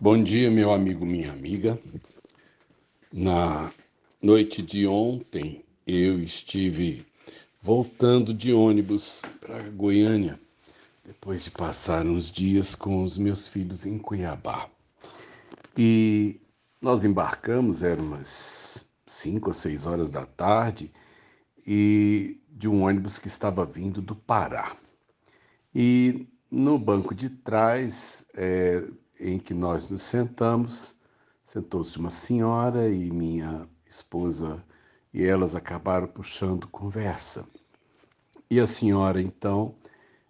Bom dia, meu amigo, minha amiga. Na noite de ontem, eu estive voltando de ônibus para Goiânia, depois de passar uns dias com os meus filhos em Cuiabá. E nós embarcamos, eram umas cinco ou seis horas da tarde, e de um ônibus que estava vindo do Pará. E no banco de trás, é, em que nós nos sentamos, sentou-se uma senhora e minha esposa, e elas acabaram puxando conversa. E a senhora, então,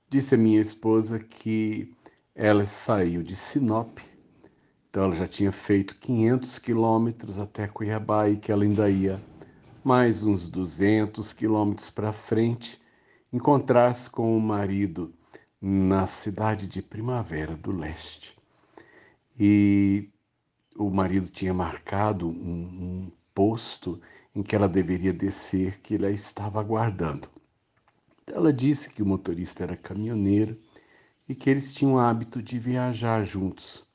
disse a minha esposa que ela saiu de Sinop, então ela já tinha feito 500 quilômetros até Cuiabá e que ela ainda ia mais uns 200 quilômetros para frente, encontrar-se com o marido na cidade de Primavera do Leste e o marido tinha marcado um, um posto em que ela deveria descer, que ele a estava aguardando. Ela disse que o motorista era caminhoneiro e que eles tinham o hábito de viajar juntos,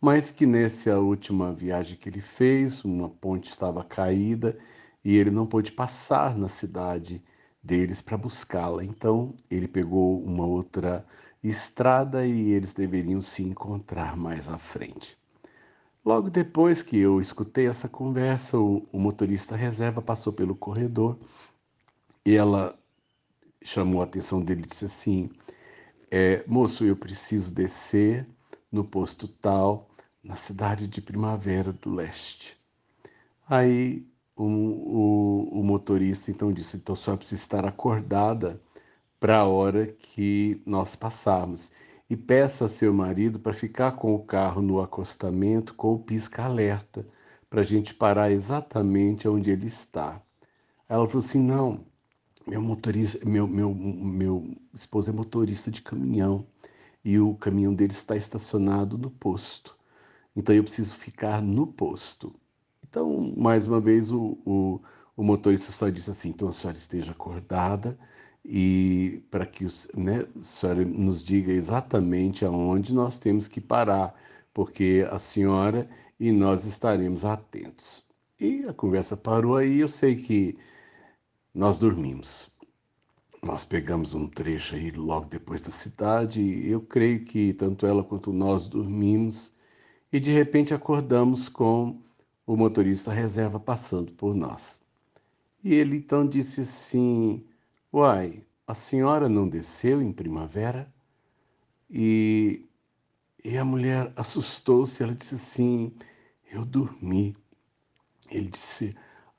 mas que nessa última viagem que ele fez, uma ponte estava caída e ele não pôde passar na cidade deles para buscá-la. Então ele pegou uma outra estrada e eles deveriam se encontrar mais à frente. Logo depois que eu escutei essa conversa, o, o motorista reserva passou pelo corredor e ela chamou a atenção dele e disse assim: é, Moço, eu preciso descer no posto tal, na cidade de Primavera do Leste. Aí o, o, o motorista então disse: Então só precisa estar acordada para a hora que nós passarmos. E peça a seu marido para ficar com o carro no acostamento com o pisca-alerta, para a gente parar exatamente onde ele está. Ela falou assim: não, meu motorista, meu, meu, meu esposo é motorista de caminhão e o caminhão dele está estacionado no posto. Então eu preciso ficar no posto. Então, mais uma vez, o, o, o motorista só disse assim: então a senhora esteja acordada e para que os, né, a senhora nos diga exatamente aonde nós temos que parar, porque a senhora e nós estaremos atentos. E a conversa parou aí, eu sei que nós dormimos. Nós pegamos um trecho aí logo depois da cidade, e eu creio que tanto ela quanto nós dormimos, e de repente acordamos com o motorista reserva passando por nós. E ele então disse assim: Uai, a senhora não desceu em primavera? E, e a mulher assustou-se, ela disse assim: Eu dormi. Ele disse: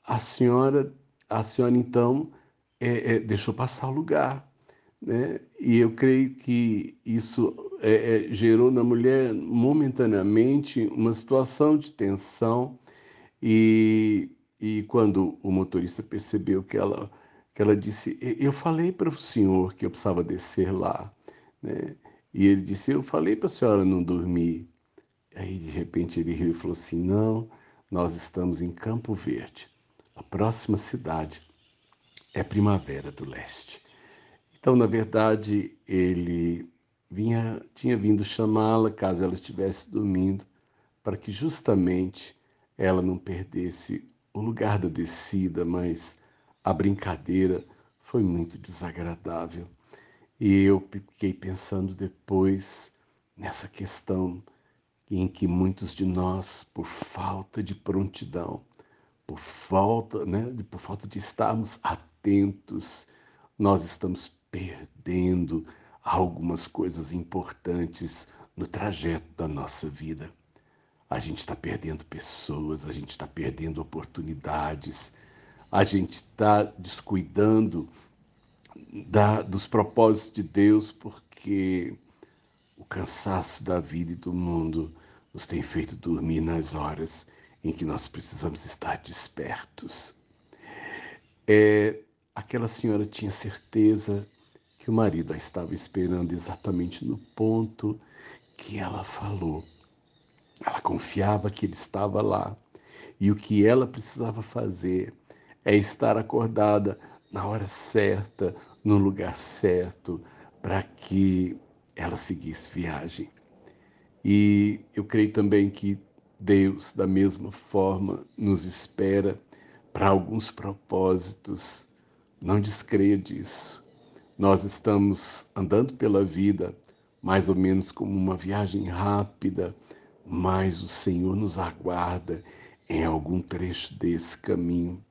A senhora, a senhora então é, é, deixou passar o lugar. Né? E eu creio que isso é, é gerou na mulher momentaneamente uma situação de tensão e, e quando o motorista percebeu que ela que ela disse: Eu falei para o senhor que eu precisava descer lá. Né? E ele disse: Eu falei para a senhora não dormir. Aí, de repente, ele riu e falou assim: Não, nós estamos em Campo Verde. A próxima cidade é Primavera do Leste. Então, na verdade, ele vinha, tinha vindo chamá-la caso ela estivesse dormindo, para que justamente ela não perdesse o lugar da descida, mas a brincadeira foi muito desagradável. E eu fiquei pensando depois nessa questão em que muitos de nós, por falta de prontidão, por falta, né, por falta de estarmos atentos, nós estamos perdendo algumas coisas importantes no trajeto da nossa vida. A gente está perdendo pessoas, a gente está perdendo oportunidades, a gente está descuidando da, dos propósitos de Deus porque o cansaço da vida e do mundo nos tem feito dormir nas horas em que nós precisamos estar despertos. É, aquela senhora tinha certeza que o marido a estava esperando exatamente no ponto que ela falou. Ela confiava que ele estava lá e o que ela precisava fazer é estar acordada na hora certa, no lugar certo, para que ela seguisse viagem. E eu creio também que Deus, da mesma forma, nos espera para alguns propósitos. Não descreia disso. Nós estamos andando pela vida mais ou menos como uma viagem rápida, mas o Senhor nos aguarda em algum trecho desse caminho.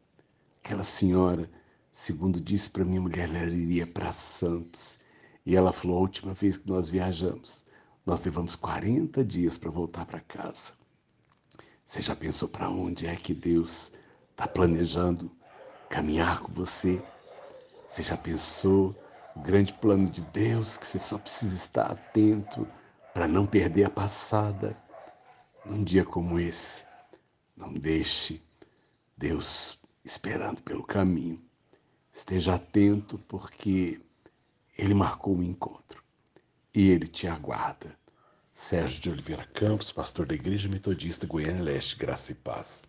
Aquela senhora, segundo disse para minha mulher, ela iria para Santos. E ela falou: a última vez que nós viajamos, nós levamos 40 dias para voltar para casa. Você já pensou para onde é que Deus está planejando caminhar com você? Você já pensou o grande plano de Deus que você só precisa estar atento para não perder a passada? Num dia como esse, não deixe Deus esperando pelo caminho. Esteja atento porque Ele marcou o um encontro e Ele te aguarda. Sérgio de Oliveira Campos, pastor da Igreja Metodista Goiânia Leste, Graça e Paz.